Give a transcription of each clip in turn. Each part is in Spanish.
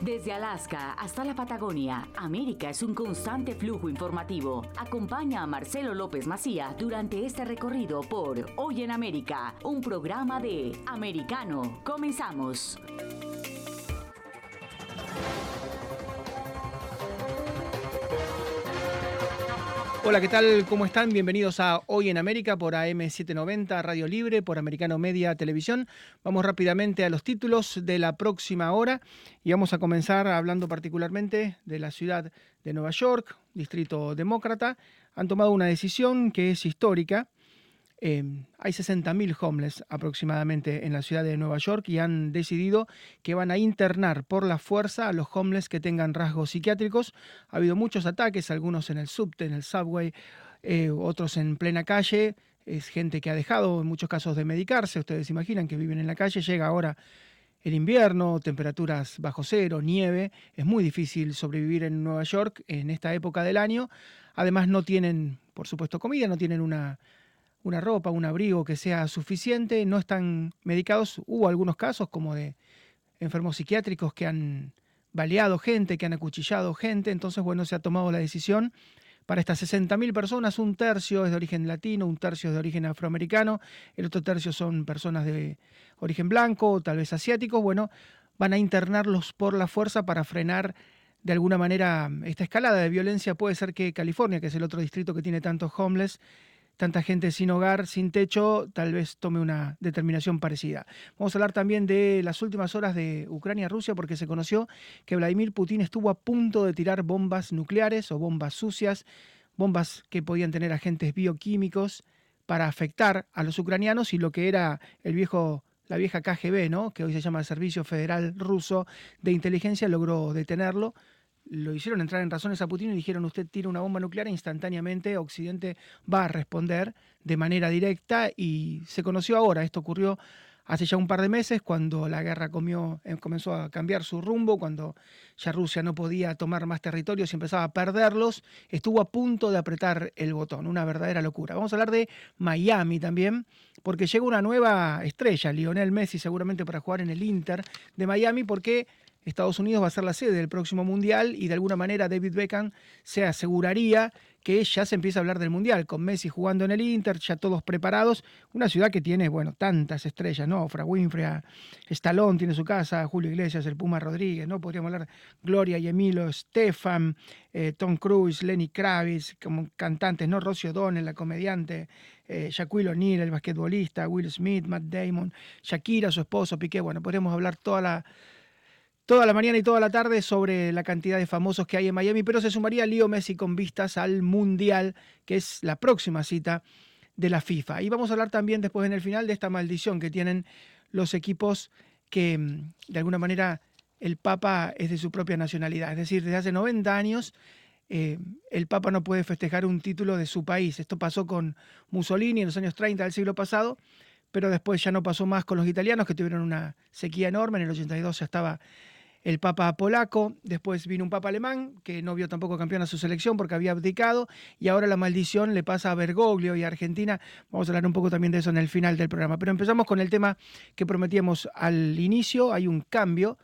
Desde Alaska hasta la Patagonia, América es un constante flujo informativo. Acompaña a Marcelo López Macía durante este recorrido por Hoy en América, un programa de Americano. Comenzamos. Hola, ¿qué tal? ¿Cómo están? Bienvenidos a Hoy en América por AM790, Radio Libre, por Americano Media Televisión. Vamos rápidamente a los títulos de la próxima hora y vamos a comenzar hablando particularmente de la ciudad de Nueva York, Distrito Demócrata. Han tomado una decisión que es histórica eh, hay 60.000 homeless aproximadamente en la ciudad de Nueva York y han decidido que van a internar por la fuerza a los homeless que tengan rasgos psiquiátricos. Ha habido muchos ataques, algunos en el subte, en el subway, eh, otros en plena calle. Es gente que ha dejado en muchos casos de medicarse. Ustedes imaginan que viven en la calle, llega ahora el invierno, temperaturas bajo cero, nieve, es muy difícil sobrevivir en Nueva York en esta época del año. Además no tienen, por supuesto, comida, no tienen una una ropa, un abrigo que sea suficiente, no están medicados. Hubo algunos casos como de enfermos psiquiátricos que han baleado gente, que han acuchillado gente, entonces bueno, se ha tomado la decisión para estas 60.000 personas, un tercio es de origen latino, un tercio es de origen afroamericano, el otro tercio son personas de origen blanco, tal vez asiáticos, bueno, van a internarlos por la fuerza para frenar de alguna manera esta escalada de violencia. Puede ser que California, que es el otro distrito que tiene tantos homeless, tanta gente sin hogar, sin techo, tal vez tome una determinación parecida. Vamos a hablar también de las últimas horas de Ucrania-Rusia porque se conoció que Vladimir Putin estuvo a punto de tirar bombas nucleares o bombas sucias, bombas que podían tener agentes bioquímicos para afectar a los ucranianos y lo que era el viejo la vieja KGB, ¿no? que hoy se llama Servicio Federal Ruso de Inteligencia, logró detenerlo lo hicieron entrar en razones a Putin y dijeron usted tira una bomba nuclear instantáneamente Occidente va a responder de manera directa y se conoció ahora, esto ocurrió hace ya un par de meses cuando la guerra comió, eh, comenzó a cambiar su rumbo, cuando ya Rusia no podía tomar más territorios y empezaba a perderlos, estuvo a punto de apretar el botón, una verdadera locura. Vamos a hablar de Miami también, porque llega una nueva estrella, Lionel Messi seguramente para jugar en el Inter de Miami, porque Estados Unidos va a ser la sede del próximo Mundial y de alguna manera David Beckham se aseguraría que ya se empieza a hablar del Mundial, con Messi jugando en el Inter, ya todos preparados. Una ciudad que tiene, bueno, tantas estrellas, ¿no? Fra Winfrey, Stallone tiene su casa, Julio Iglesias, el Puma Rodríguez, ¿no? Podríamos hablar Gloria y Emilio Stefan, eh, Tom Cruise, Lenny Kravitz, como cantantes, ¿no? Rocio O'Donnell, la comediante, eh, Shaquille O'Neal, el basquetbolista, Will Smith, Matt Damon, Shakira, su esposo, Piqué. Bueno, podríamos hablar toda la toda la mañana y toda la tarde sobre la cantidad de famosos que hay en Miami, pero se sumaría Leo Messi con vistas al Mundial, que es la próxima cita de la FIFA. Y vamos a hablar también después en el final de esta maldición que tienen los equipos que mm, de alguna manera el Papa es de su propia nacionalidad. Es decir, desde hace 90 años eh, el Papa no puede festejar un título de su país. Esto pasó con Mussolini en los años 30 del siglo pasado, pero después ya no pasó más con los italianos que tuvieron una sequía enorme. En el 82 ya estaba el Papa polaco, después vino un Papa alemán que no vio tampoco campeón a su selección porque había abdicado y ahora la maldición le pasa a Bergoglio y a Argentina. Vamos a hablar un poco también de eso en el final del programa. Pero empezamos con el tema que prometíamos al inicio. Hay un cambio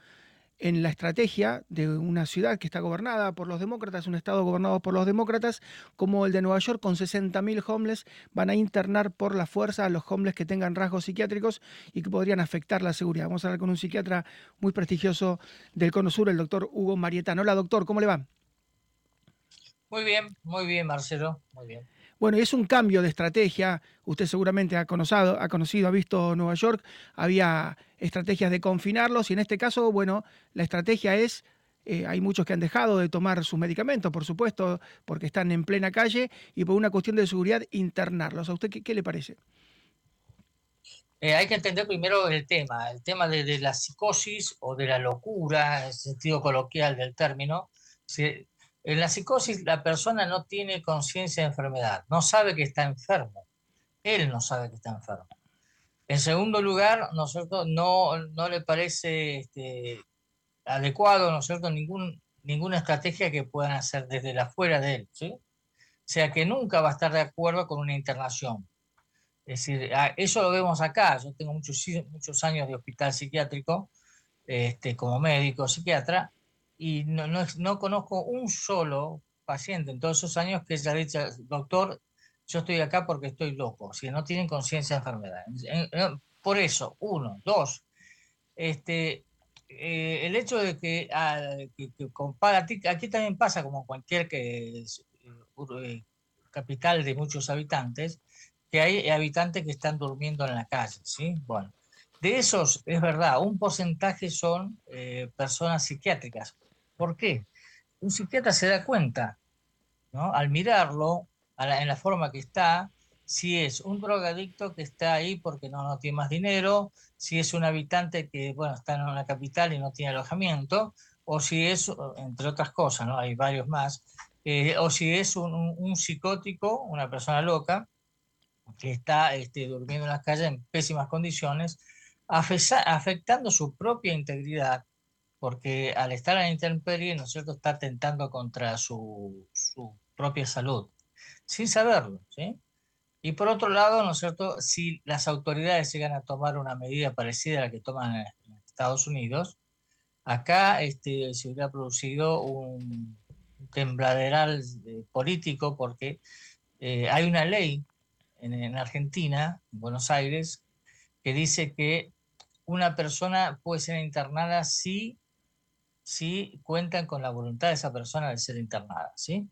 en la estrategia de una ciudad que está gobernada por los demócratas, un estado gobernado por los demócratas, como el de Nueva York, con 60.000 homeless, van a internar por la fuerza a los homeless que tengan rasgos psiquiátricos y que podrían afectar la seguridad. Vamos a hablar con un psiquiatra muy prestigioso del Cono Sur, el doctor Hugo Marietano. Hola, doctor, ¿cómo le va? Muy bien, muy bien, Marcelo, muy bien. Bueno, es un cambio de estrategia. Usted seguramente ha conocido, ha conocido, ha visto Nueva York. Había estrategias de confinarlos y en este caso, bueno, la estrategia es eh, hay muchos que han dejado de tomar sus medicamentos, por supuesto, porque están en plena calle y por una cuestión de seguridad internarlos. ¿A usted qué, le parece? Eh, hay que entender primero el tema, el tema de, la psicosis o de la locura, en el sentido coloquial del término. En la psicosis la persona no tiene conciencia de enfermedad, no sabe que está enfermo. Él no sabe que está enfermo. En segundo lugar, ¿no, no, no le parece este, adecuado, ¿no es cierto?, ninguna estrategia que puedan hacer desde la fuera de él. O sea que nunca va a estar de acuerdo con una internación. Es decir, eso lo vemos acá. Yo tengo muchos, muchos años de hospital psiquiátrico este, como médico psiquiatra y no, no, no conozco un solo paciente en todos esos años que haya dicho, doctor, yo estoy acá porque estoy loco, si no tienen conciencia de enfermedad. Por eso, uno, dos, este, eh, el hecho de que, ah, aquí también pasa como cualquier que eh, capital de muchos habitantes, que hay habitantes que están durmiendo en la calle, ¿sí? Bueno, de esos, es verdad, un porcentaje son eh, personas psiquiátricas. ¿Por qué? Un psiquiatra se da cuenta, ¿no? Al mirarlo, en la forma que está, si es un drogadicto que está ahí porque no, tiene más dinero, si es un habitante que bueno, está en una capital y no tiene alojamiento, o si es, entre otras cosas, ¿no? hay varios más, eh, o si es un, psicótico, una persona loca, que está este, durmiendo en las calles en pésimas condiciones, afectando su propia integridad, porque al estar en la intemperie, ¿no es cierto?, está atentando contra su, su propia salud, sin saberlo, ¿sí? Y por otro lado, ¿no cierto?, si las autoridades llegan a tomar una medida parecida a la que toman en Estados Unidos, acá este, se hubiera producido un tembladeral eh, político porque eh, hay una ley en, Argentina, en Buenos Aires, que dice que una persona puede ser internada si, si cuentan con la voluntad de esa persona de ser internada, ¿sí?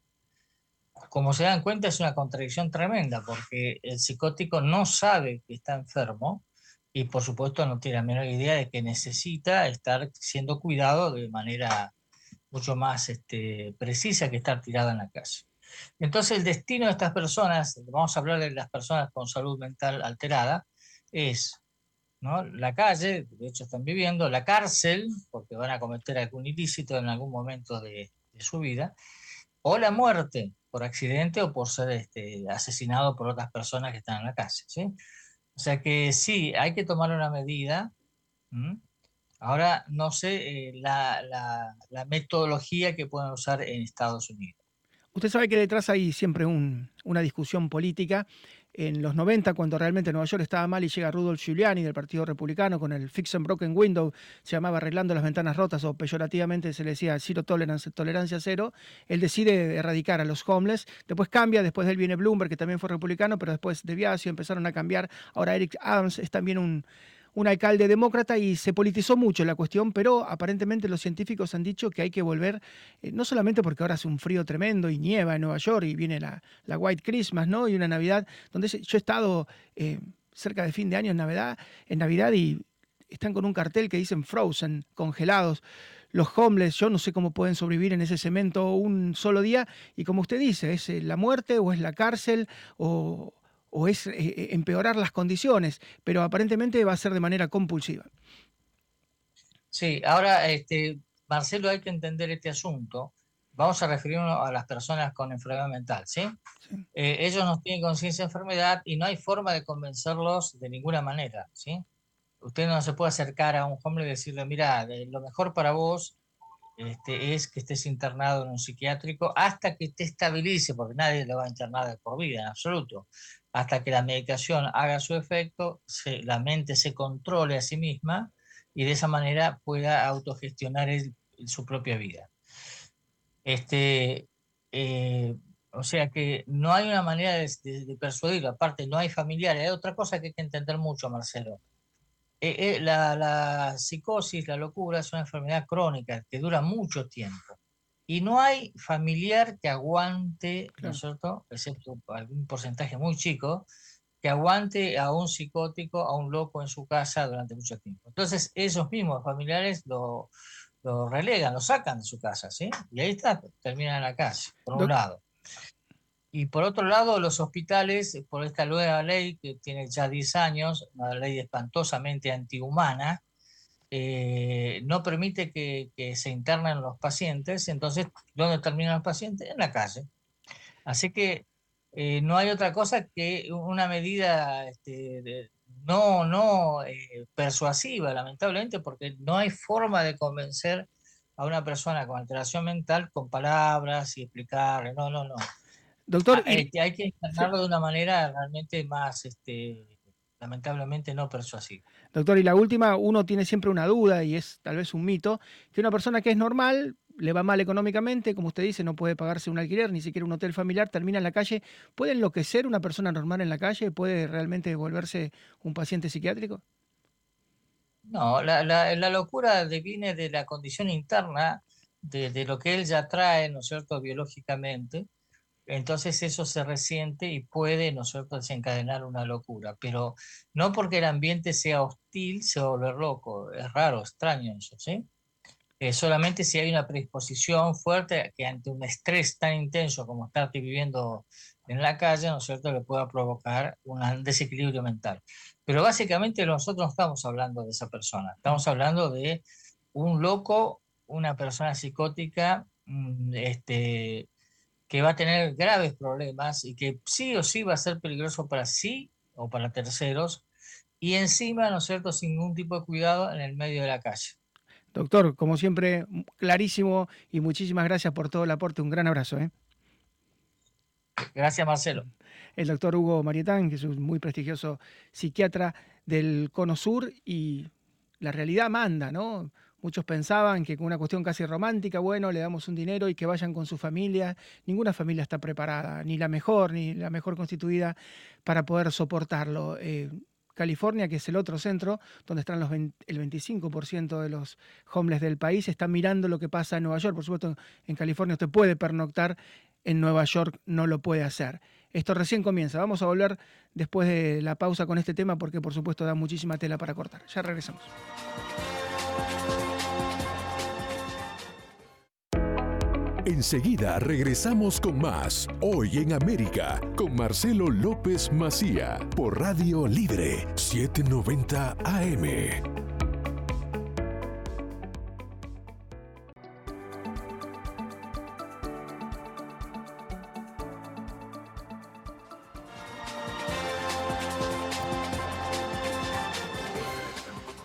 como se dan cuenta, es una contradicción tremenda, porque el psicótico no sabe que está enfermo y por supuesto no tiene la menor idea de que necesita estar siendo cuidado de manera mucho más este, precisa que estar tirado en la calle. Entonces el destino de estas personas, vamos a hablar de las personas con salud mental alterada, es ¿no? la calle, de hecho están viviendo, la cárcel, porque van a cometer algún ilícito en algún momento de, su vida, o la muerte, por accidente o por ser este, asesinado por otras personas que están en la calle. ¿sí? O sea que sí, hay que tomar una medida. Ahora no sé eh, la, metodología que pueden usar en Estados Unidos. Usted sabe que detrás hay siempre un, una discusión política en los 90, cuando realmente Nueva York estaba mal y llega Rudolf Giuliani del Partido Republicano con el Fix and Broken Window, se llamaba Arreglando las Ventanas Rotas o peyorativamente se le decía Zero Tolerance, tolerancia cero, él decide erradicar a los homeless, después cambia, después de él viene Bloomberg, que también fue republicano, pero después de Biasio empezaron a cambiar, ahora Eric Adams es también un un alcalde demócrata y se politizó mucho la cuestión, pero aparentemente los científicos han dicho que hay que volver, eh, no solamente porque ahora hace un frío tremendo y nieva en Nueva York y viene la, White Christmas, ¿no? Y una Navidad, donde yo he estado eh, cerca de fin de año en Navidad, en Navidad y están con un cartel que dicen frozen, congelados. Los homeless, yo no sé cómo pueden sobrevivir en ese cemento un solo día. Y como usted dice, es eh, la muerte o es la cárcel o, o es eh, eh, empeorar las condiciones, pero aparentemente va a ser de manera compulsiva. Sí, ahora, este, Marcelo, hay que entender este asunto. Vamos a referirnos a las personas con enfermedad mental, ¿sí? Eh, ellos no tienen conciencia de enfermedad y no hay forma de convencerlos de ninguna manera, ¿sí? Usted no se puede acercar a un hombre y decirle, mira, lo mejor para vos este, es que estés internado en un psiquiátrico hasta que te estabilice, porque nadie lo va a internar por vida, en absoluto hasta que la medicación haga su efecto, la mente se controle a sí misma y de esa manera pueda autogestionar su propia vida. Este, eh, o sea que no hay una manera de, persuadirlo, aparte no hay familiares, hay otra cosa que hay que entender mucho, Marcelo. Eh, eh, la, la psicosis, la locura es una enfermedad crónica que dura mucho tiempo. Y no hay familiar que aguante, ¿no es cierto? Excepto algún porcentaje muy chico, que aguante a un psicótico, a un loco en su casa durante mucho tiempo. Entonces, esos mismos familiares lo, relegan, lo sacan de su casa, ¿sí? Y ahí está, terminan en la calle, por un lado. Y por otro lado, los hospitales, por esta nueva ley que tiene ya 10 años, una ley espantosamente antihumana, eh, no permite que, se internen los pacientes, entonces, ¿dónde terminan los pacientes? En la calle. Así que eh, no hay otra cosa que una medida este, no, no eh, persuasiva, lamentablemente, porque no hay forma de convencer a una persona con alteración mental con palabras y explicarle, no, no, no. Doctor, hay, ah, hay que internarlo de una manera realmente más, este, lamentablemente, no persuasiva. Doctor, y la última, uno tiene siempre una duda y es tal vez un mito, que una persona que es normal le va mal económicamente, como usted dice, no puede pagarse un alquiler, ni siquiera un hotel familiar, termina en la calle. ¿Puede enloquecer una persona normal en la calle? ¿Puede realmente volverse un paciente psiquiátrico? No, la, la, locura viene de la condición interna, de, de, lo que él ya trae, ¿no es cierto?, biológicamente. Entonces eso se resiente y puede, ¿no desencadenar una locura. Pero no porque el ambiente sea hostil se va a volver loco. Es raro, extraño eso, ¿sí? Eh, solamente si hay una predisposición fuerte que ante un estrés tan intenso como estar viviendo en la calle, ¿no es cierto?, le pueda provocar un desequilibrio mental. Pero básicamente nosotros no estamos hablando de esa persona, estamos hablando de un loco, una persona psicótica, mm, este, que va a tener graves problemas y que sí o sí va a ser peligroso para sí o para terceros, y encima, ¿no es cierto?, sin ningún tipo de cuidado en el medio de la calle. Doctor, como siempre, clarísimo y muchísimas gracias por todo el aporte. Un gran abrazo. ¿eh? Gracias, Marcelo. El doctor Hugo Marietán, que es un muy prestigioso psiquiatra del Cono Sur y la realidad manda, ¿no? Muchos pensaban que con una cuestión casi romántica, bueno, le damos un dinero y que vayan con su familia. Ninguna familia está preparada, ni la mejor, ni la mejor constituida para poder soportarlo. Eh, California, que es el otro centro, donde están los el 25% de los homeless del país, están mirando lo que pasa en Nueva York. Por supuesto, en California usted puede pernoctar, en Nueva York no lo puede hacer. Esto recién comienza. Vamos a volver después de la pausa con este tema porque por supuesto da muchísima tela para cortar. Ya regresamos. Enseguida regresamos con más Hoy en América con Marcelo López Macía por Radio Libre 790 AM.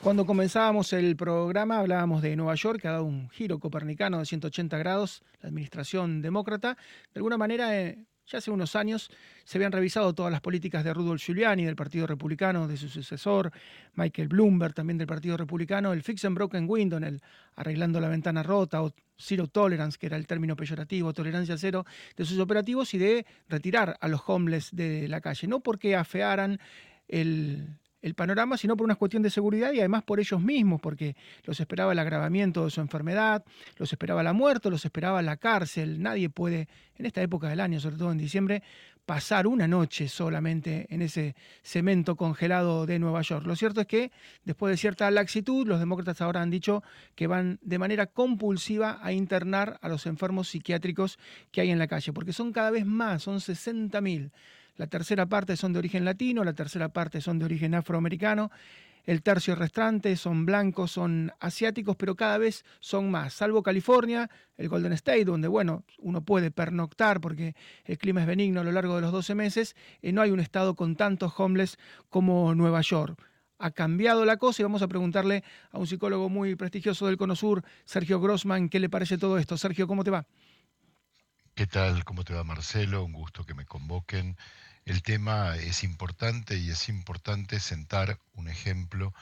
Cuando comenzábamos el programa hablábamos de Nueva York, que ha dado un giro copernicano de 180 grados, la administración demócrata. De alguna manera, eh, ya hace unos años se habían revisado todas las políticas de Rudolf Giuliani, del Partido Republicano, de su sucesor, Michael Bloomberg, también del Partido Republicano, el Fix and Broken Window, el arreglando la ventana rota, o Zero Tolerance, que era el término peyorativo, tolerancia cero, de sus operativos y de retirar a los homeless de la calle. No porque afearan el, el panorama, sino por una cuestión de seguridad y además por ellos mismos, porque los esperaba el agravamiento de su enfermedad, los esperaba la muerte, los esperaba la cárcel. Nadie puede, en esta época del año, sobre todo en diciembre, pasar una noche solamente en ese cemento congelado de Nueva York. Lo cierto es que, después de cierta laxitud, los demócratas ahora han dicho que van de manera compulsiva a internar a los enfermos psiquiátricos que hay en la calle, porque son cada vez más, son 60.000 la tercera parte son de origen latino, la tercera parte son de origen afroamericano, el tercio restante son blancos, son asiáticos, pero cada vez son más, salvo California, el Golden State, donde, bueno, uno puede pernoctar porque el clima es benigno a lo largo de los 12 meses, y no hay un estado con tantos homeless como Nueva York. Ha cambiado la cosa y vamos a preguntarle a un psicólogo muy prestigioso del Cono Sur, Sergio Grossman, qué le parece todo esto. Sergio, ¿cómo te va? ¿Qué tal? ¿Cómo te va Marcelo? Un gusto que me convoquen. El tema es importante y es importante sentar un ejemplo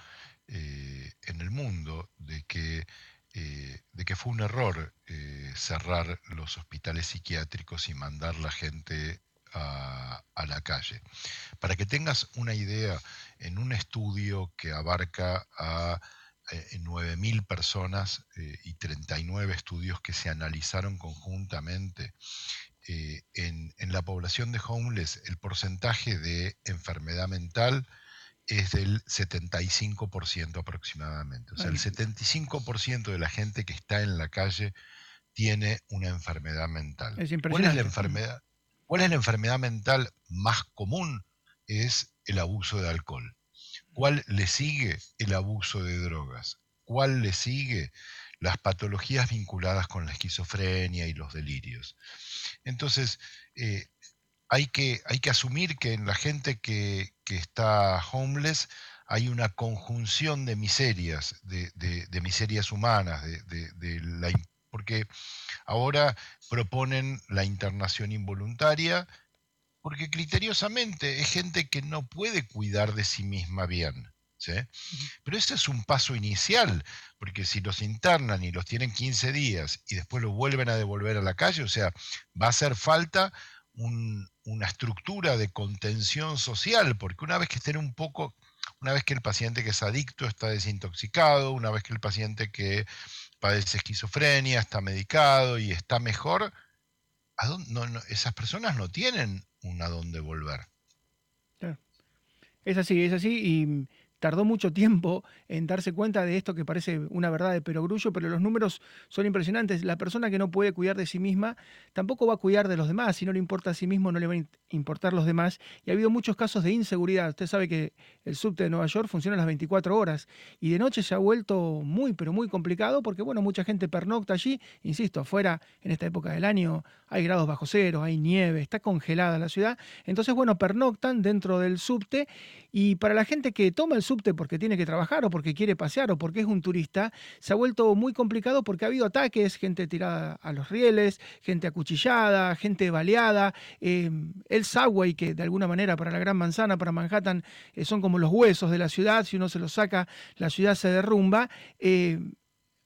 eh, en el mundo de que, eh, de que fue un error eh, cerrar los hospitales psiquiátricos y mandar la gente a, a, la calle. Para que tengas una idea, en un estudio que abarca a 9.000 personas y 39 estudios que se analizaron conjuntamente, eh, en, la población de homeless el porcentaje de enfermedad mental es del 75% aproximadamente. O sea, el 75% de la gente que está en la calle tiene una enfermedad mental. ¿Cuál es la enfermedad? ¿Cuál es la enfermedad mental más común? Es el abuso de alcohol. ¿Cuál le sigue? El abuso de drogas. ¿Cuál le sigue? Las patologías vinculadas con la esquizofrenia y los delirios. Entonces, eh, hay, que, hay que asumir que en la gente que, está homeless hay una conjunción de miserias, de, miserias humanas, de, la, porque ahora proponen la internación involuntaria, porque criteriosamente es gente que no puede cuidar de sí misma bien. Pero ese es un paso inicial, porque si los internan y los tienen 15 días y después los vuelven a devolver a la calle, o sea, va a hacer falta una estructura de contención social, porque una vez que estén un poco, una vez que el paciente que es adicto está desintoxicado, una vez que el paciente que padece esquizofrenia está medicado y está mejor, esas personas no tienen un a dónde volver. Es así, es así, y tardó mucho tiempo en darse cuenta de esto que parece una verdad de perogrullo, pero los números son impresionantes. La persona que no puede cuidar de sí misma tampoco va a cuidar de los demás. Si no le importa a sí mismo, no le van a importar los demás. Y ha habido muchos casos de inseguridad. Usted sabe que el subte de Nueva York funciona a las 24 horas y de noche se ha vuelto muy, pero muy complicado porque, bueno, mucha gente pernocta allí. Insisto, afuera en esta época del año hay grados bajo cero, hay nieve, está congelada la ciudad. Entonces, bueno, pernoctan dentro del subte y para la gente que toma el subte porque tiene que trabajar o porque quiere pasear o porque es un turista, se ha vuelto muy complicado porque ha habido ataques, gente tirada a los rieles, gente acuchillada, gente baleada. Eh, el subway, que de alguna manera para la Gran Manzana, para Manhattan, eh, son como los huesos de la ciudad, si uno se los saca, la ciudad se derrumba. Eh,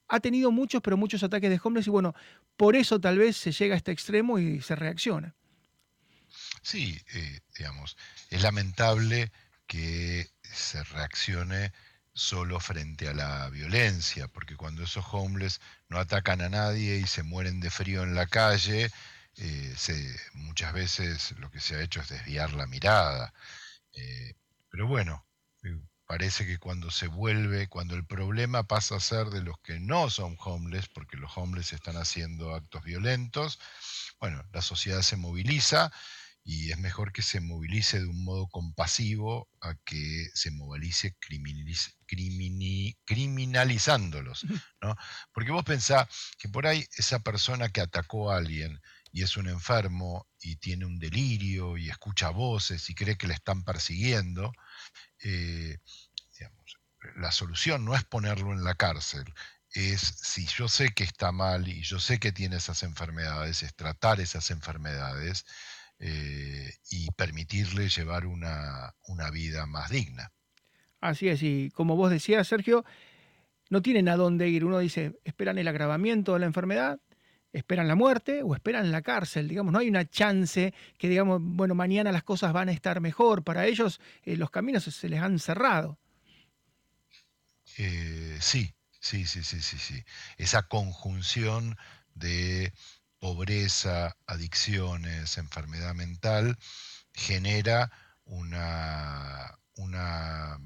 ha tenido muchos, pero muchos ataques de hombres y bueno, por eso tal vez se llega a este extremo y se reacciona. Sí, digamos, es lamentable que se reaccione solo frente a la violencia, porque cuando esos homeless no atacan a nadie y se mueren de frío en la calle, eh, muchas veces lo que se ha hecho es desviar la mirada. Eh, pero bueno, eh, parece que cuando se vuelve, cuando el problema pasa a ser de los que no son homeless, porque los homeless están haciendo actos violentos, bueno, la sociedad se moviliza y es mejor que se movilice de un modo compasivo a que se movilice criminalizándolos. ¿no? Porque vos pensás que por ahí esa persona que atacó a alguien y es un enfermo y tiene un delirio y escucha voces y cree que le están persiguiendo, eh, la solución no es ponerlo en la cárcel, es si yo sé que está mal y yo sé que tiene esas enfermedades, es tratar esas enfermedades eh, y permitirle llevar una, vida más digna. Así es, y como vos decías, Sergio, no tienen a dónde ir. Uno dice, esperan el agravamiento de la enfermedad, esperan la muerte o esperan la cárcel. Digamos, no hay una chance que, digamos, bueno, mañana las cosas van a estar mejor. Para ellos eh, los caminos se les han cerrado. Eh, sí, sí, sí, sí, sí, sí. Esa conjunción de pobreza, adicciones, enfermedad mental, genera una, una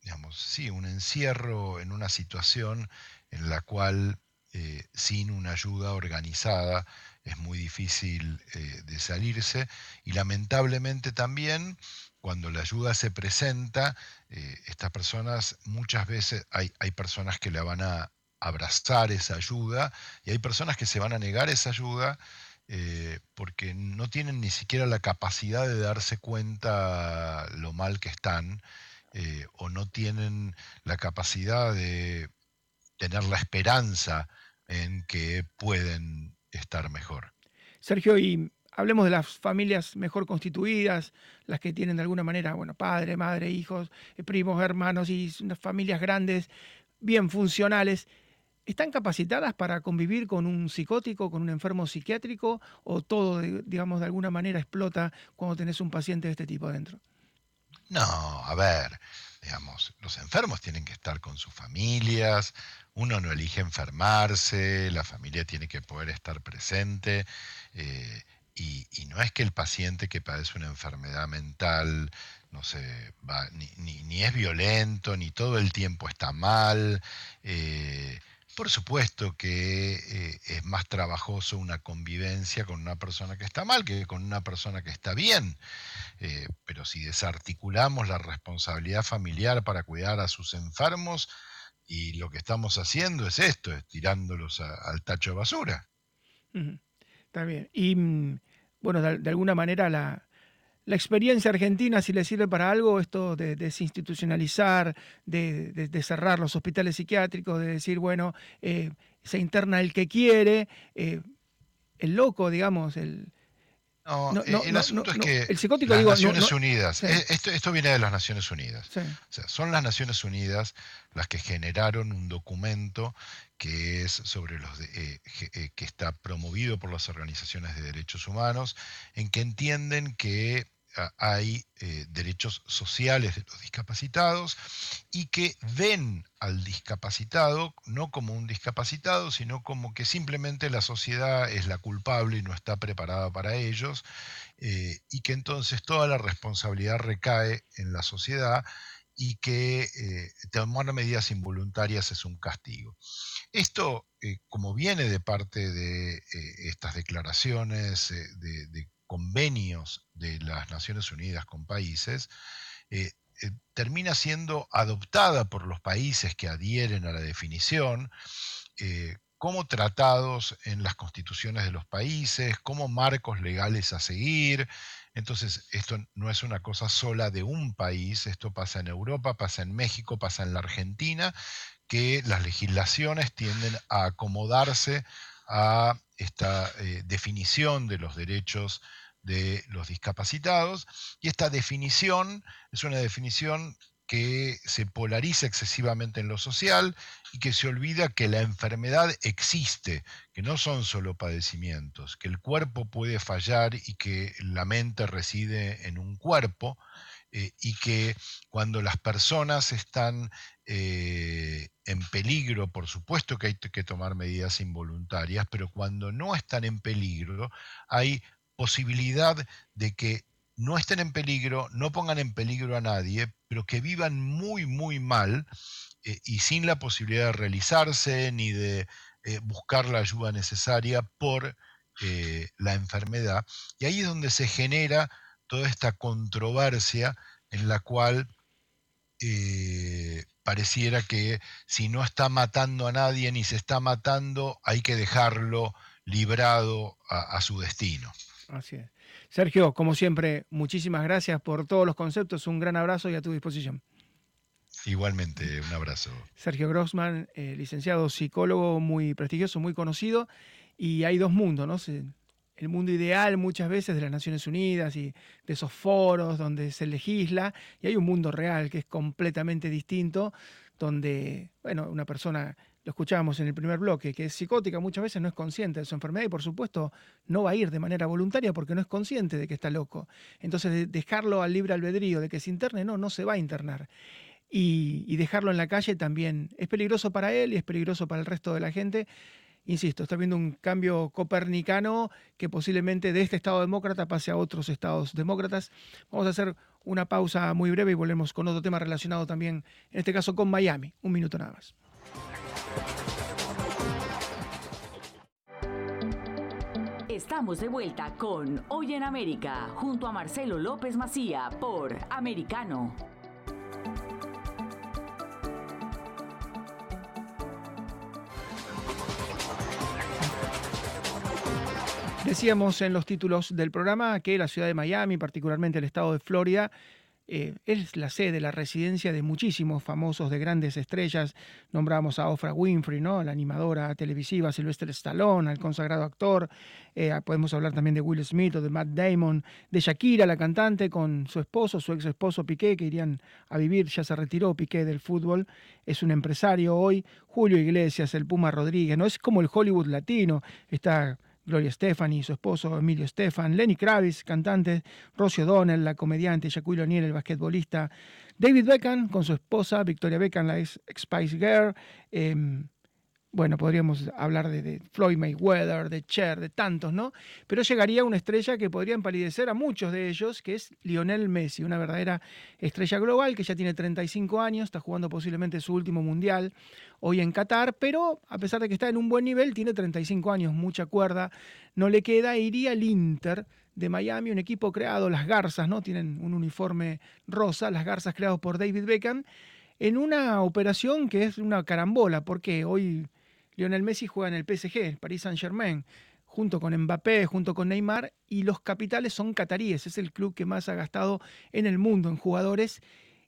digamos, sí, un encierro en una situación en la cual eh, sin una ayuda organizada es muy difícil eh, de salirse. Y lamentablemente también cuando la ayuda se presenta, eh, estas personas muchas veces hay, hay personas que la van a, abrazar esa ayuda y hay personas que se van a negar esa ayuda eh, porque no tienen ni siquiera la capacidad de darse cuenta lo mal que están eh, o no tienen la capacidad de tener la esperanza en que pueden estar mejor. Sergio, y hablemos de las familias mejor constituidas, las que tienen de alguna manera, bueno, padre, madre, hijos, eh, primos, hermanos y unas familias grandes, bien funcionales. ¿Están capacitadas para convivir con un psicótico, con un enfermo psiquiátrico o todo, digamos, de alguna manera explota cuando tenés un paciente de este tipo adentro? No, a ver, digamos, los enfermos tienen que estar con sus familias, uno no elige enfermarse, la familia tiene que poder estar presente. Eh, y, no es que el paciente que padece una enfermedad mental, no sé, va, ni, es violento, ni todo el tiempo está mal. Eh, por supuesto que eh, es más trabajoso una convivencia con una persona que está mal que con una persona que está bien, eh, pero si desarticulamos la responsabilidad familiar para cuidar a sus enfermos, y lo que estamos haciendo es esto, es tirándolos al tacho de basura. Está bien. Y mm, bueno, de alguna manera la, la experiencia argentina, si le sirve para algo, esto de, desinstitucionalizar, de, cerrar los hospitales psiquiátricos, de decir, bueno, eh, se interna el que quiere, eh, el loco, digamos, el, No, eh, el asunto es que las Naciones Unidas, eh, esto, viene de las Naciones Unidas. son las Naciones Unidas las que generaron un documento que es sobre los eh, que está promovido por las organizaciones de derechos humanos, en que entienden que hay eh, derechos sociales de los discapacitados y que ven al discapacitado no como un discapacitado, sino como que simplemente la sociedad es la culpable y no está preparada para ellos, eh, y que entonces toda la responsabilidad recae en la sociedad y que eh, tomar medidas involuntarias es un castigo. Esto, como viene de parte de estas declaraciones de, de convenios de las Naciones Unidas con países, eh, eh, termina siendo adoptada por los países que adhieren a la definición eh, como tratados en las constituciones de los países, como marcos legales a seguir. Entonces, esto no es una cosa sola de un país, esto pasa en Europa, pasa en México, pasa en la Argentina, que las legislaciones tienden a acomodarse a esta definición de los derechos de los discapacitados. Y esta definición es una definición que se polariza excesivamente en lo social y que se olvida que la enfermedad existe, que no son solo padecimientos, que el cuerpo puede fallar y que la mente reside en un cuerpo eh, y que cuando las personas están eh, en peligro, por supuesto que hay que tomar medidas involuntarias, pero cuando no están en peligro hay posibilidad de que no estén en peligro, no pongan en peligro a nadie, pero que vivan muy, muy mal eh, y sin la posibilidad de realizarse ni de eh, buscar la ayuda necesaria por eh, la enfermedad. Y ahí es donde se genera toda esta controversia en la cual pareciera que si no está matando a nadie ni se está matando, hay que dejarlo librado a su destino. Así es. Sergio, como siempre, muchísimas gracias por todos los conceptos. Un gran abrazo y a tu disposición. Igualmente, un abrazo. Sergio Grossman, eh, licenciado psicólogo muy prestigioso, muy conocido. Y hay dos mundos, ¿no? El mundo ideal muchas veces de las Naciones Unidas y de esos foros donde se legisla, y hay un mundo real que es completamente distinto, donde, bueno, una persona lo escuchábamos en el primer bloque, que es psicótica, muchas veces no es consciente de su enfermedad y por supuesto no va a ir de manera voluntaria porque no es consciente de que está loco. Entonces dejarlo al libre albedrío de que se interne, no, no se va a internar. Y, dejarlo en la calle también es peligroso para él y es peligroso para el resto de la gente. Insisto, está viendo un cambio copernicano que posiblemente de este Estado demócrata pase a otros estados demócratas. Vamos a hacer una pausa muy breve y volvemos con otro tema relacionado también, en este caso con Miami. Un minuto nada más. Estamos de vuelta con Hoy en América, junto a Marcelo López Macía por Americano. Decíamos en los títulos del programa que la ciudad de Miami, particularmente el estado de Florida, eh, es la sede, la residencia de muchísimos famosos, de grandes estrellas. Nombramos a Oprah Winfrey, ¿no? la animadora televisiva, Sylvester Stallone, al consagrado actor. Eh, podemos hablar también de Will Smith o de Matt Damon, de Shakira, la cantante, con su esposo, su ex esposo Piqué, que irían a vivir, ya se retiró Piqué del fútbol, es un empresario hoy. Julio Iglesias, el Puma Rodríguez, ¿no? Es como el Hollywood latino, está Gloria Stefani y su esposo Emilio Stefan, Lenny Kravitz, cantante, Rocio Donnell, la comediante, Shaquille O'Neal, el basquetbolista, David Beckham con su esposa, Victoria Beckham, la ex Spice Girl, em, bueno, podríamos hablar de, Floyd Mayweather, de Cher, de tantos, ¿no? Pero llegaría una estrella que podría empalidecer a muchos de ellos, que es Lionel Messi, una verdadera estrella global que ya tiene 35 años, está jugando posiblemente su último mundial hoy en Qatar, pero a pesar de que está en un buen nivel, tiene 35 años, mucha cuerda, no le queda, iría al Inter de Miami, un equipo creado, las Garzas, ¿no? Tienen un uniforme rosa, las Garzas creados por David Beckham, en una operación que es una carambola, porque hoy Lionel Messi juega en el PSG, el Paris Saint-Germain, junto con Mbappé, junto con Neymar, y los capitales son cataríes, es el club que más ha gastado en el mundo en jugadores.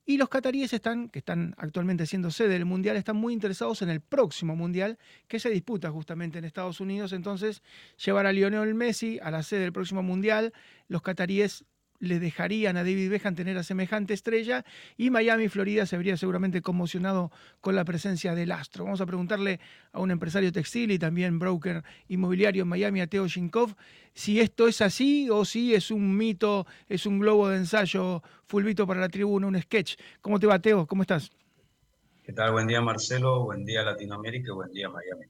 Y los cataríes están, que están actualmente siendo sede del Mundial, están muy interesados en el próximo Mundial que se disputa justamente en Estados Unidos. Entonces, llevar a Lionel Messi a la sede del próximo Mundial, los cataríes le dejarían a David Beckham tener a semejante estrella y Miami, Florida se habría seguramente conmocionado con la presencia del astro. Vamos a preguntarle a un empresario textil y también broker inmobiliario en Miami, a Teo Shinkov, si esto es así o si es un mito, es un globo de ensayo fulvito para la tribuna, un sketch. ¿Cómo te va, Teo? ¿Cómo estás? ¿Qué tal? Buen día, Marcelo. Buen día, Latinoamérica. Buen día, Miami.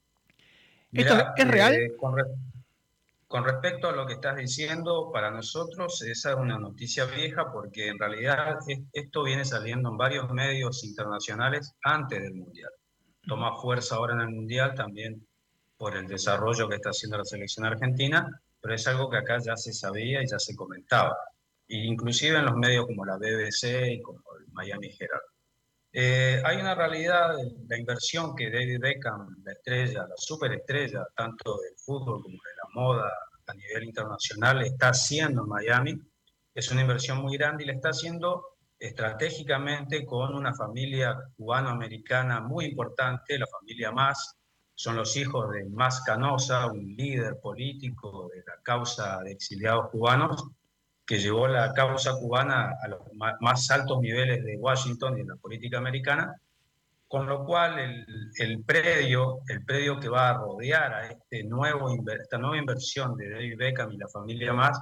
¿Esto es real? Eh, con respecto a lo que estás diciendo, para nosotros esa es una noticia vieja porque en realidad esto viene saliendo en varios medios internacionales antes del Mundial. Toma fuerza ahora en el Mundial también por el desarrollo que está haciendo la selección argentina, pero es algo que acá ya se sabía y ya se comentaba, e inclusive en los medios como la BBC y como el Miami Herald. Eh, hay una realidad, la inversión que David Beckham, la estrella, la superestrella, tanto del fútbol como de la moda a nivel internacional, está haciendo en Miami, es una inversión muy grande y la está haciendo estratégicamente con una familia cubano-americana muy importante, la familia Más, son los hijos de Más Canosa, un líder político de la causa de exiliados cubanos, que llevó la causa cubana a los más altos niveles de Washington y de la política americana, con lo cual el, predio, el predio que va a rodear a este nuevo, esta nueva inversión de David Beckham y la familia más,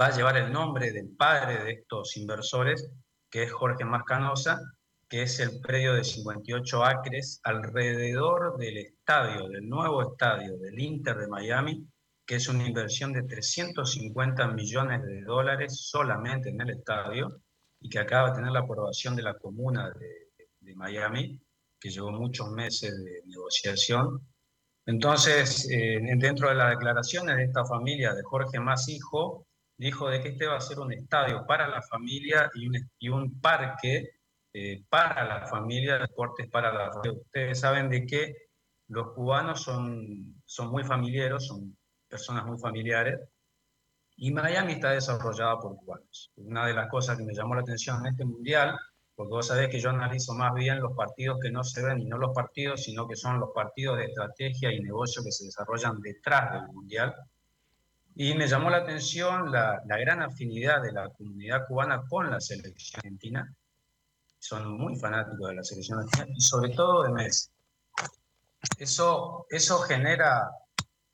va a llevar el nombre del padre de estos inversores, que es Jorge Mascanosa, que es el predio de 58 acres alrededor del estadio, del nuevo estadio del Inter de Miami, que es una inversión de 350 millones de dólares solamente en el estadio y que acaba de tener la aprobación de la comuna de, Miami, que llevó muchos meses de negociación. Entonces, eh, dentro de las declaraciones de esta familia de Jorge Más Hijo, dijo de que este va a ser un estadio para la familia y un, y un parque eh, para la familia, deportes para la Ustedes saben de que los cubanos son, son muy familiares, son personas muy familiares. Y Miami está desarrollada por cubanos. Una de las cosas que me llamó la atención en este mundial, porque vos sabés que yo analizo más bien los partidos que no se ven y no los partidos, sino que son los partidos de estrategia y negocio que se desarrollan detrás del mundial. Y me llamó la atención la, la gran afinidad de la comunidad cubana con la selección argentina. Son muy fanáticos de la selección argentina y sobre todo de Messi. Eso, eso genera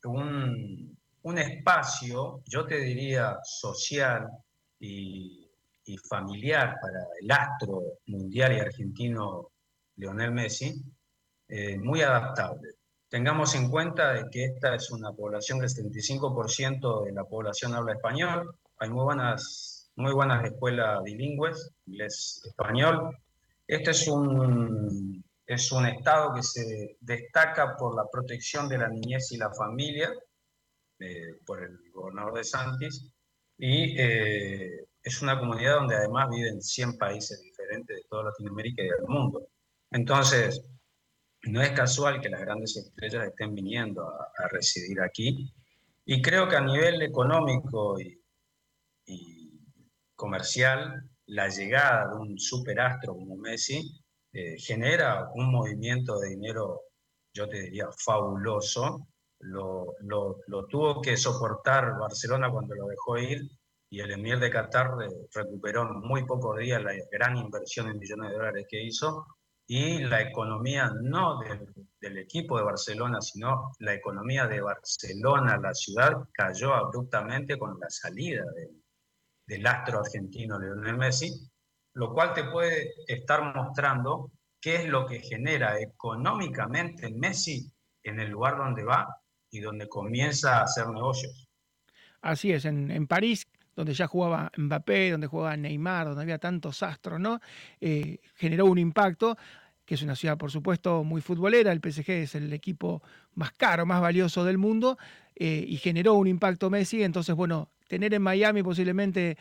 un, un espacio, yo te diría, social y, familiar para el astro mundial y argentino Lionel Messi, eh, muy adaptable. Tengamos en cuenta de que esta es una población que el 75% de la población habla español, hay muy buenas, muy buenas escuelas bilingües, inglés-español. Este es un, es un estado que se destaca por la protección de la niñez y la familia, eh, por el gobernador de Santis, y eh, es una comunidad donde además viven 100 países diferentes de toda Latinoamérica y del mundo. Entonces, no es casual que las grandes estrellas estén viniendo a, residir aquí, y creo que a nivel económico y, comercial, la llegada de un superastro como Messi eh, genera un movimiento de dinero, yo te diría, fabuloso. Lo, lo, tuvo que soportar Barcelona cuando lo dejó ir y el Emir de Qatar recuperó en muy pocos días la gran inversión en millones de dólares que hizo y la economía no del, del, equipo de Barcelona, sino la economía de Barcelona, la ciudad, cayó abruptamente con la salida del astro argentino Lionel Messi lo cual te puede estar mostrando qué es lo que genera económicamente Messi en el lugar donde va y donde comienza a hacer negocios. Así es, en, París, donde ya jugaba Mbappé, donde jugaba Neymar, donde había tantos astros, ¿no? Eh, generó un impacto que es una ciudad, por supuesto, muy futbolera. El PSG es el equipo más caro, más valioso del mundo, eh, y generó un impacto Messi. Entonces, bueno, tener en Miami posiblemente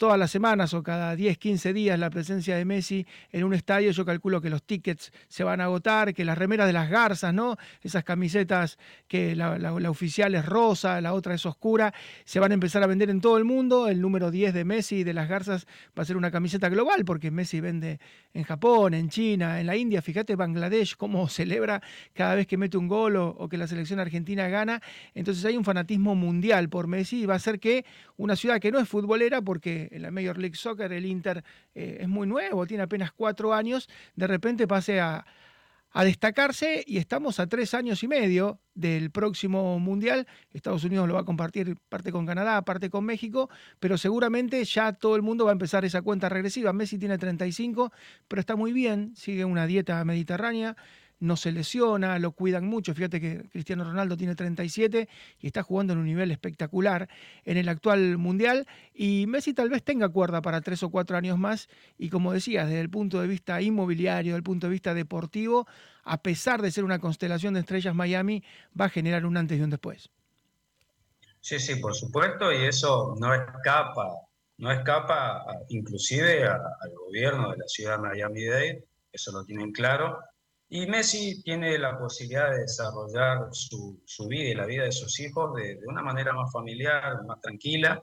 todas las semanas o cada 10, 15 días la presencia de Messi en un estadio, yo calculo que los tickets se van a agotar, que las remeras de las garzas, ¿no? Esas camisetas que la, oficial es rosa, la otra es oscura, se van a empezar a vender en todo el mundo. El número 10 de Messi y de las garzas va a ser una camiseta global, porque Messi vende en Japón, en China, en la India. Fíjate Bangladesh cómo celebra cada vez que mete un gol o, o que la selección argentina gana. Entonces hay un fanatismo mundial por Messi y va a ser que una ciudad que no es futbolera, porque en la Major League Soccer el Inter eh, es muy nuevo, tiene apenas cuatro años, de repente pase a, a destacarse y estamos a tres años y medio del próximo Mundial. Estados Unidos lo va a compartir parte con Canadá, parte con México, pero seguramente ya todo el mundo va a empezar esa cuenta regresiva. Messi tiene 35, pero está muy bien, sigue una dieta mediterránea, no se lesiona, lo cuidan mucho. Fíjate que Cristiano Ronaldo tiene 37 y está jugando en un nivel espectacular en el actual Mundial. Y Messi tal vez tenga cuerda para tres o cuatro años más. Y como decías, desde el punto de vista inmobiliario, desde el punto de vista deportivo, a pesar de ser una constelación de estrellas Miami, va a generar un antes y un después. Sí, sí, por supuesto, y eso no escapa, no escapa inclusive al gobierno de la ciudad de Miami-Dade, eso lo tienen claro, y Messi tiene la posibilidad de desarrollar su, vida y la vida de sus hijos de, una manera más familiar, más tranquila,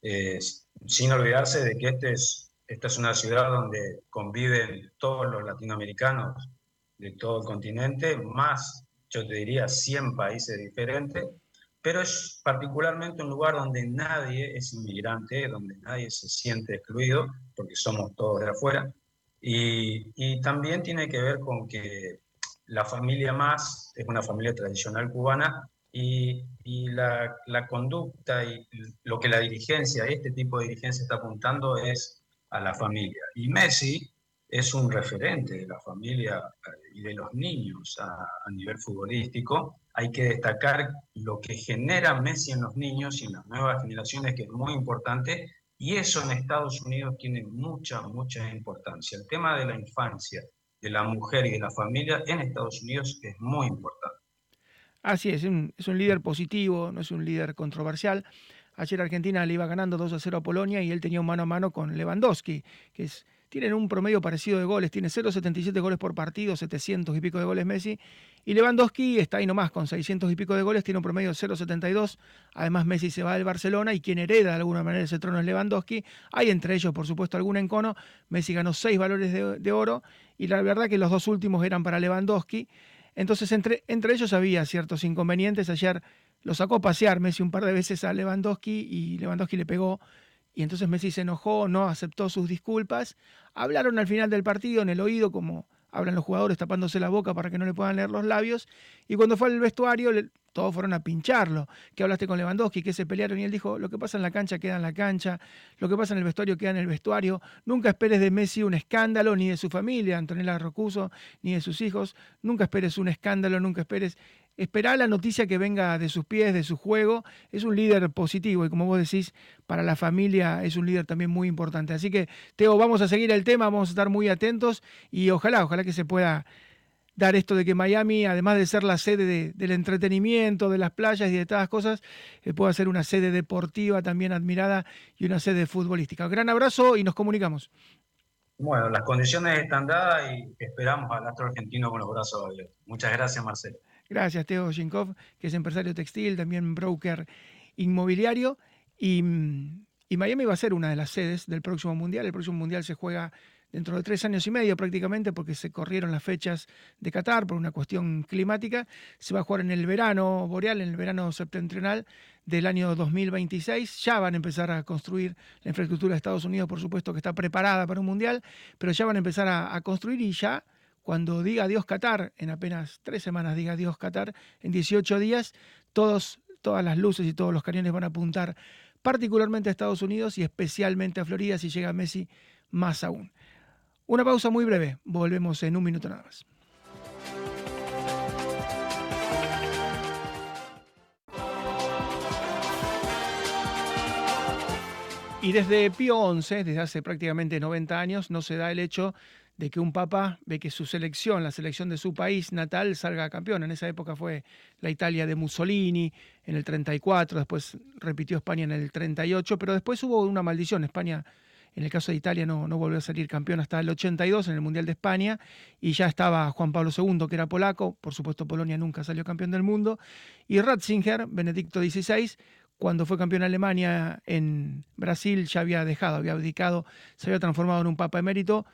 eh, sin olvidarse de que este es, esta es una ciudad donde conviven todos los latinoamericanos de todo el continente, más, yo te diría, 100 países diferentes, pero es particularmente un lugar donde nadie es inmigrante, donde nadie se siente excluido, porque somos todos de afuera, y, también tiene que ver con que la familia más es una familia tradicional cubana y, la, conducta y lo que la dirigencia, este tipo de dirigencia está apuntando es a la familia. Y Messi es un referente de la familia y de los niños a, a nivel futbolístico. Hay que destacar lo que genera Messi en los niños y en las nuevas generaciones, que es muy importante, y eso en Estados Unidos tiene mucha, mucha importancia. El tema de la infancia, de la mujer y de la familia en Estados Unidos es muy importante. Así es, es un líder positivo, no es un líder controversial. Ayer Argentina le iba ganando 2 a 0 a Polonia y él tenía un mano a mano con Lewandowski, que es tienen un promedio parecido de goles, tiene 0,77 goles por partido, 700 y pico de goles Messi, y Lewandowski está ahí nomás con 600 y pico de goles, tiene un promedio de 0,72, además Messi se va del Barcelona y quien hereda de alguna manera ese trono es Lewandowski, hay entre ellos por supuesto algún encono, Messi ganó 6 valores de, oro y la verdad que los dos últimos eran para Lewandowski, entonces entre, entre ellos había ciertos inconvenientes, ayer lo sacó a pasear Messi un par de veces a Lewandowski y Lewandowski le pegó y entonces Messi se enojó, no aceptó sus disculpas. Hablaron al final del partido en el oído, como hablan los jugadores tapándose la boca para que no le puedan leer los labios. Y cuando fue al vestuario, todos fueron a pincharlo. ¿Qué hablaste con Lewandowski? ¿Qué se pelearon? Y él dijo, lo que pasa en la cancha queda en la cancha, lo que pasa en el vestuario queda en el vestuario. Nunca esperes de Messi un escándalo, ni de su familia, Antonella Rocuso, ni de sus hijos. Nunca esperes un escándalo, nunca esperes esperá la noticia que venga de sus pies, de su juego. Es un líder positivo y como vos decís, para la familia es un líder también muy importante. Así que, Teo, vamos a seguir el tema, vamos a estar muy atentos y ojalá, ojalá que se pueda dar esto de que Miami, además de ser la sede del entretenimiento, de las playas y de todas las cosas, eh, pueda ser una sede deportiva también admirada y una sede futbolística. Gran abrazo y nos comunicamos. Bueno, las condiciones están dadas y esperamos al astro argentino con los brazos abiertos. Muchas gracias, Marcelo. Gracias, Teo Shinkov, que es empresario textil, también broker inmobiliario. Y, y, Miami va a ser una de las sedes del próximo Mundial. El próximo Mundial se juega dentro de tres años y medio prácticamente porque se corrieron las fechas de Qatar por una cuestión climática. Se va a jugar en el verano boreal, en el verano septentrional del año 2026. Ya van a empezar a construir la infraestructura de Estados Unidos, por supuesto que está preparada para un Mundial, pero ya van a empezar a, a construir y ya cuando diga Dios Qatar, en apenas tres semanas diga Dios Qatar, en 18 días, todos, todas las luces y todos los cañones van a apuntar particularmente a Estados Unidos y especialmente a Florida si llega Messi más aún. Una pausa muy breve, volvemos en un minuto nada más. Y desde Pío XI, desde hace prácticamente 90 años, no se da el hecho de que un papa ve que su selección, la selección de su país natal, salga campeón. En esa época fue la Italia de Mussolini en el 34, después repitió España en el 38, pero después hubo una maldición. España, en el caso de Italia, no, no volvió a salir campeón hasta el 82 en el Mundial de España y ya estaba Juan Pablo II, que era polaco, por supuesto Polonia nunca salió campeón del mundo, y Ratzinger, Benedicto XVI, cuando fue campeón de Alemania en Brasil ya había dejado, había abdicado, se había transformado en un papa emérito.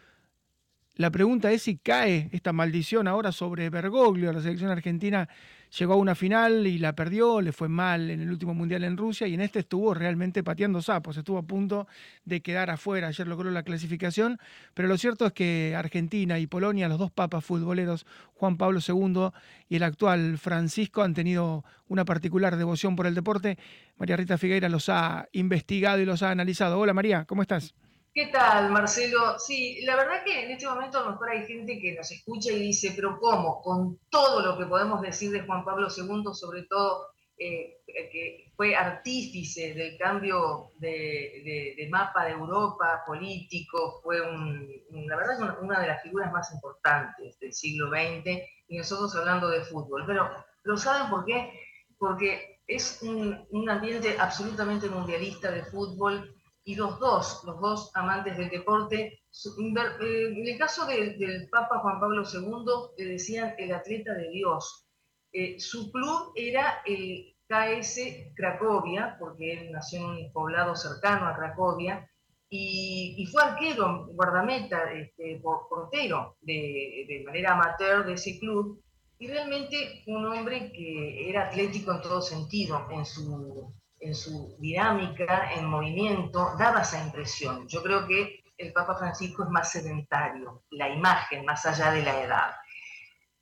La pregunta es si cae esta maldición ahora sobre Bergoglio. La selección argentina llegó a una final y la perdió, le fue mal en el último mundial en Rusia y en este estuvo realmente pateando sapos, estuvo a punto de quedar afuera, ayer logró la clasificación, pero lo cierto es que Argentina y Polonia, los dos papas futboleros, Juan Pablo II y el actual Francisco, han tenido una particular devoción por el deporte. María Rita Figueira los ha investigado y los ha analizado. Hola María, ¿cómo estás? ¿Qué tal, Marcelo? Sí, la verdad que en este momento a lo mejor hay gente que nos escucha y dice, pero ¿cómo? Con todo lo que podemos decir de Juan Pablo II, sobre todo eh, que fue artífice del cambio de, mapa de Europa político, fue una, de las figuras más importantes del siglo XX y nosotros hablando de fútbol. Pero, ¿lo saben por qué? Porque es un ambiente absolutamente mundialista de fútbol y los dos, los dos amantes del deporte, eh, en el caso del Papa Juan Pablo II, le decían el atleta de Dios. Eh, su club era el KS Cracovia, porque él nació en un poblado cercano a Cracovia, y, fue arquero, guardameta, este, portero de, de manera amateur de ese club, y realmente un hombre que era atlético en todo sentido, en su en su dinámica, en movimiento, daba esa impresión. Yo creo que el Papa Francisco es más sedentario, la imagen, más allá de la edad.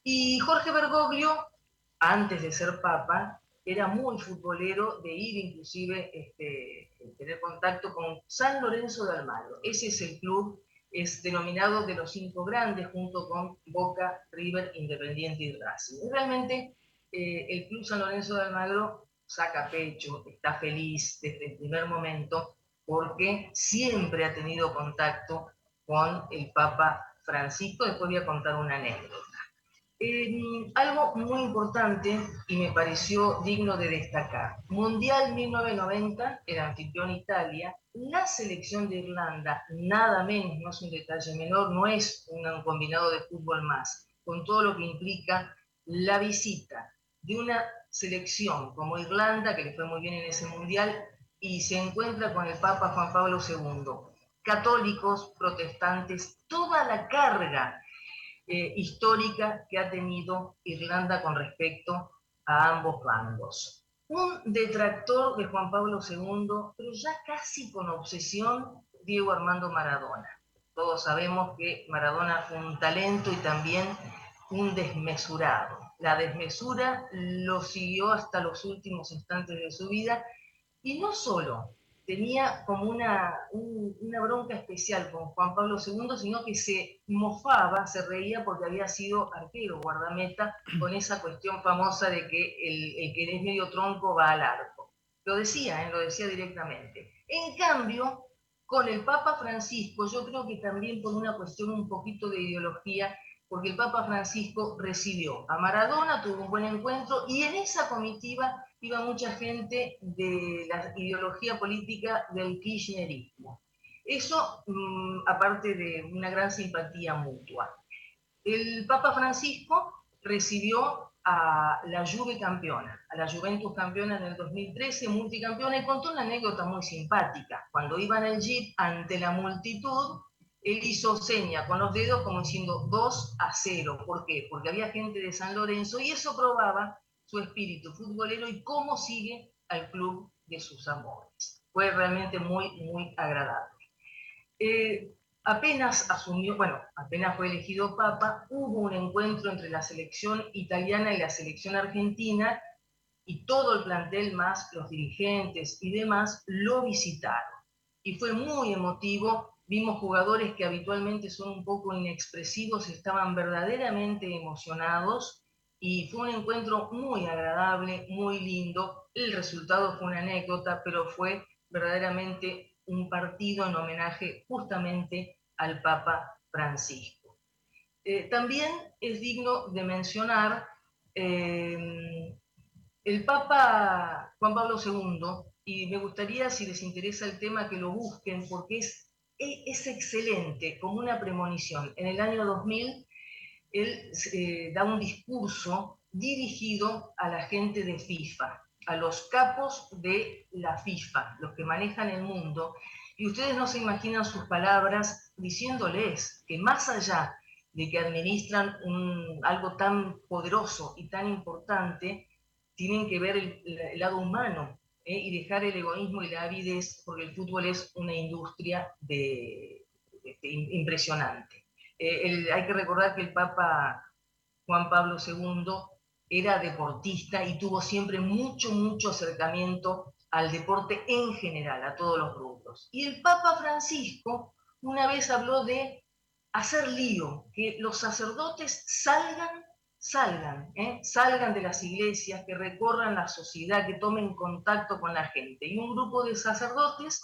Y Jorge Bergoglio, antes de ser Papa, era muy futbolero de ir inclusive, este, tener contacto con San Lorenzo de Almagro. Ese es el club, es denominado de los cinco grandes, junto con Boca, River, Independiente y Racing. Realmente eh, el club San Lorenzo de Almagro saca pecho, está feliz desde el primer momento, porque siempre ha tenido contacto con el Papa Francisco. Después voy a contar una anécdota. Em, algo muy importante y me pareció digno de destacar. Mundial 1990, el anfitrión Italia, la selección de Irlanda, nada menos, no es un detalle menor, no es un combinado de fútbol más, con todo lo que implica la visita de una selección como Irlanda, que le fue muy bien en ese mundial, y se encuentra con el Papa Juan Pablo II. Católicos, protestantes, toda la carga eh, histórica que ha tenido Irlanda con respecto a ambos bandos. Un detractor de Juan Pablo II, pero ya casi con obsesión, Diego Armando Maradona. Todos sabemos que Maradona fue un talento y también un desmesurado la desmesura lo siguió hasta los últimos instantes de su vida y no solo tenía como una, una bronca especial con Juan Pablo II, sino que se mofaba, se reía porque había sido arquero, guardameta, con esa cuestión famosa de que el, que es medio tronco va al arco. Lo decía, ¿eh? lo decía directamente. En cambio, con el Papa Francisco, yo creo que también por una cuestión un poquito de ideología, porque el Papa Francisco recibió a Maradona, tuvo un buen encuentro y en esa comitiva iba mucha gente de la ideología política del kirchnerismo. Eso mm, aparte de una gran simpatía mutua. El Papa Francisco recibió a la Juve campeona, a la Juventus campeona en el 2013, multicampeona, y contó una anécdota muy simpática. Cuando iban el jeep ante la multitud, él hizo seña con los dedos como diciendo 2 a 0. ¿Por qué? Porque había gente de San Lorenzo y eso probaba su espíritu futbolero y cómo sigue al club de sus amores. Fue realmente muy, muy agradable. Eh, apenas asumió, bueno, apenas fue elegido papa, hubo un encuentro entre la selección italiana y la selección argentina y todo el plantel más los dirigentes y demás lo visitaron. Y fue muy emotivo Vimos jugadores que habitualmente son un poco inexpresivos, estaban verdaderamente emocionados y fue un encuentro muy agradable, muy lindo. El resultado fue una anécdota, pero fue verdaderamente un partido en homenaje justamente al Papa Francisco. Eh, también es digno de mencionar el Papa Juan Pablo II, y me gustaría, si les interesa el tema, que lo busquen, porque es, es, excelente, como una premonición. En el año 2000, él eh, da un discurso dirigido a la gente de FIFA, a los capos de la FIFA, los que manejan el mundo, y ustedes no se imaginan sus palabras diciéndoles que más allá de que administran algo tan poderoso y tan importante, tienen que ver el, lado humano ¿eh? y dejar el egoísmo y la avidez, porque el fútbol es una industria impresionante. Eh, hay que recordar que el Papa Juan Pablo II era deportista y tuvo siempre mucho, mucho acercamiento al deporte en general, a todos los grupos. Y el Papa Francisco una vez habló de hacer lío, que los sacerdotes salgan salgan, ¿eh? salgan de las iglesias, que recorran la sociedad, que tomen contacto con la gente. Y un grupo de sacerdotes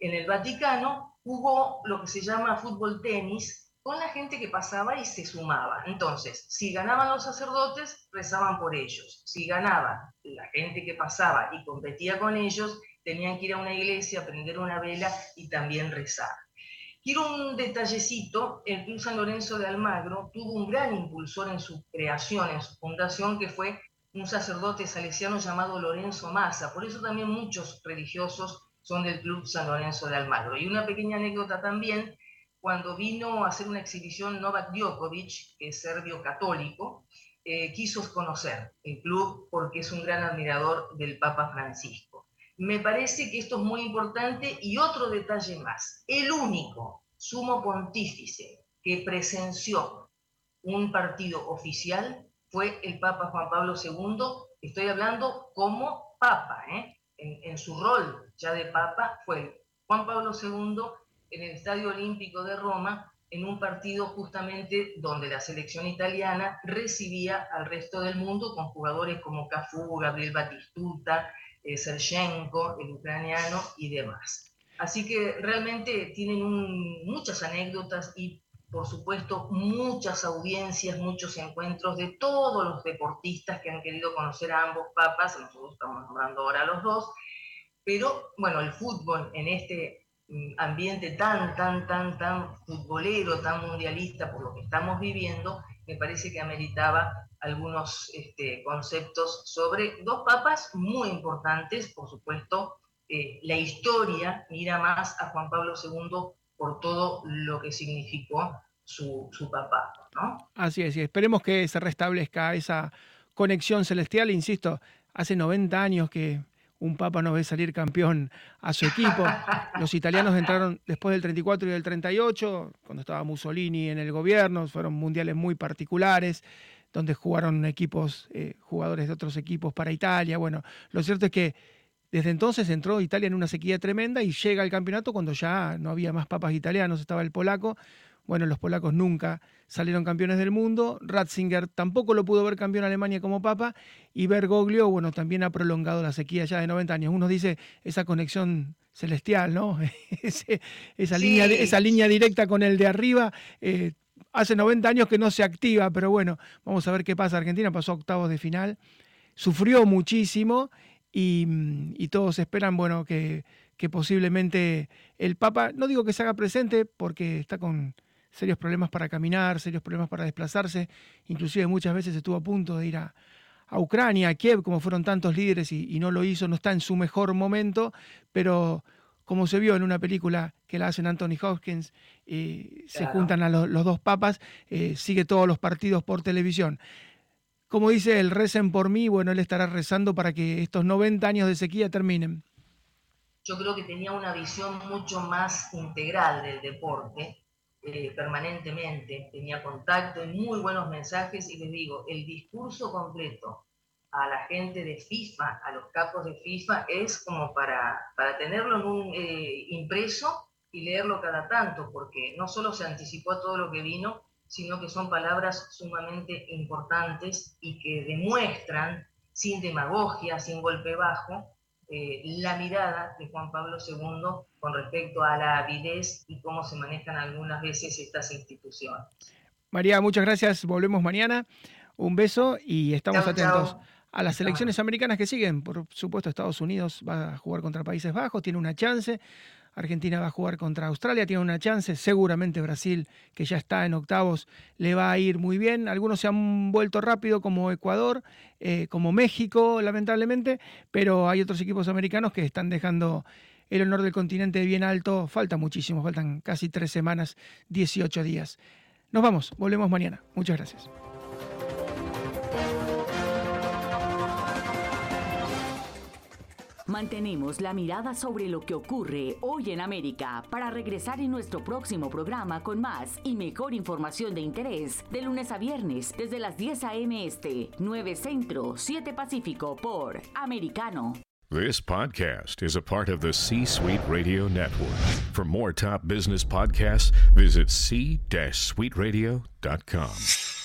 en el Vaticano jugó lo que se llama fútbol tenis con la gente que pasaba y se sumaba. Entonces, si ganaban los sacerdotes, rezaban por ellos. Si ganaba la gente que pasaba y competía con ellos, tenían que ir a una iglesia, prender una vela y también rezar. Quiero un detallecito, el Club San Lorenzo de Almagro tuvo un gran impulsor en su creación, en su fundación, que fue un sacerdote salesiano llamado Lorenzo Massa. Por eso también muchos religiosos son del Club San Lorenzo de Almagro. Y una pequeña anécdota también, cuando vino a hacer una exhibición Novak Djokovic, que es serbio católico, eh, quiso conocer el club porque es un gran admirador del Papa Francisco. Me parece que esto es muy importante y otro detalle más. El único sumo pontífice que presenció un partido oficial fue el Papa Juan Pablo II. Estoy hablando como Papa, ¿eh? en, su rol ya de Papa fue Juan Pablo II en el Estadio Olímpico de Roma en un partido justamente donde la selección italiana recibía al resto del mundo con jugadores como Cafú, Gabriel Batistuta, eh, el ucraniano y demás. Así que realmente tienen muchas anécdotas y por supuesto muchas audiencias, muchos encuentros de todos los deportistas que han querido conocer a ambos papas, nosotros estamos nombrando ahora a los dos, pero bueno, el fútbol en este mm, ambiente tan, tan, tan, tan futbolero, tan mundialista por lo que estamos viviendo, me parece que ameritaba algunos este, conceptos sobre dos papas muy importantes, por supuesto, eh, la historia mira más a Juan Pablo II por todo lo que significó su, su papá. ¿no? Así es, y esperemos que se restablezca esa conexión celestial, insisto, hace 90 años que un papa no ve salir campeón a su equipo. Los italianos entraron después del 34 y del 38, cuando estaba Mussolini en el gobierno, fueron mundiales muy particulares donde jugaron equipos, eh, jugadores de otros equipos para Italia. Bueno, lo cierto es que desde entonces entró Italia en una sequía tremenda y llega al campeonato cuando ya no había más papas italianos, estaba el polaco. Bueno, los polacos nunca salieron campeones del mundo. Ratzinger tampoco lo pudo ver campeón Alemania como papa. Y Bergoglio, bueno, también ha prolongado la sequía ya de 90 años. Uno dice esa conexión celestial, ¿no? esa, línea, esa línea directa con el de arriba. Eh, hace 90 años que no se activa, pero bueno, vamos a ver qué pasa. Argentina pasó a octavos de final, sufrió muchísimo y, todos esperan, bueno, que, posiblemente el Papa, no digo que se haga presente porque está con serios problemas para caminar, serios problemas para desplazarse, inclusive muchas veces estuvo a punto de ir a, Ucrania, a Kiev, como fueron tantos líderes y, y, no lo hizo, no está en su mejor momento, pero como se vio en una película que la hacen Anthony Hopkins, y se juntan a los, dos papas, eh, sigue todos los partidos por televisión. Como dice el recen por mí, bueno, él estará rezando para que estos 90 años de sequía terminen. Yo creo que tenía una visión mucho más integral del deporte, eh, permanentemente, tenía contacto y muy buenos mensajes y les digo, el discurso completo a la gente de FIFA, a los capos de FIFA, es como para, para tenerlo en un eh, impreso y leerlo cada tanto, porque no solo se anticipó a todo lo que vino, sino que son palabras sumamente importantes y que demuestran, sin demagogia, sin golpe bajo, eh, la mirada de Juan Pablo II con respecto a la avidez y cómo se manejan algunas veces estas instituciones. María, muchas gracias. Volvemos mañana. Un beso y estamos atentos a las elecciones americanas que siguen. Por supuesto, Estados Unidos va a jugar contra Países Bajos, tiene una chance. Argentina va a jugar contra Australia, tiene una chance. Seguramente Brasil, que ya está en octavos, le va a ir muy bien. Algunos se han vuelto rápido, como Ecuador, eh, como México, lamentablemente, pero hay otros equipos americanos que están dejando el honor del continente bien alto. Falta muchísimo, faltan casi tres semanas, 18 días. Nos vamos, volvemos mañana. Muchas gracias. Mantenemos la mirada sobre lo que ocurre hoy en América para regresar en nuestro próximo programa con más y mejor información de interés de lunes a viernes desde las 10 a.m. Este, 9 Centro, 7 Pacífico por Americano. This podcast is a part of the C Suite Radio Network. For more top business podcasts, visit c-suiteradio.com.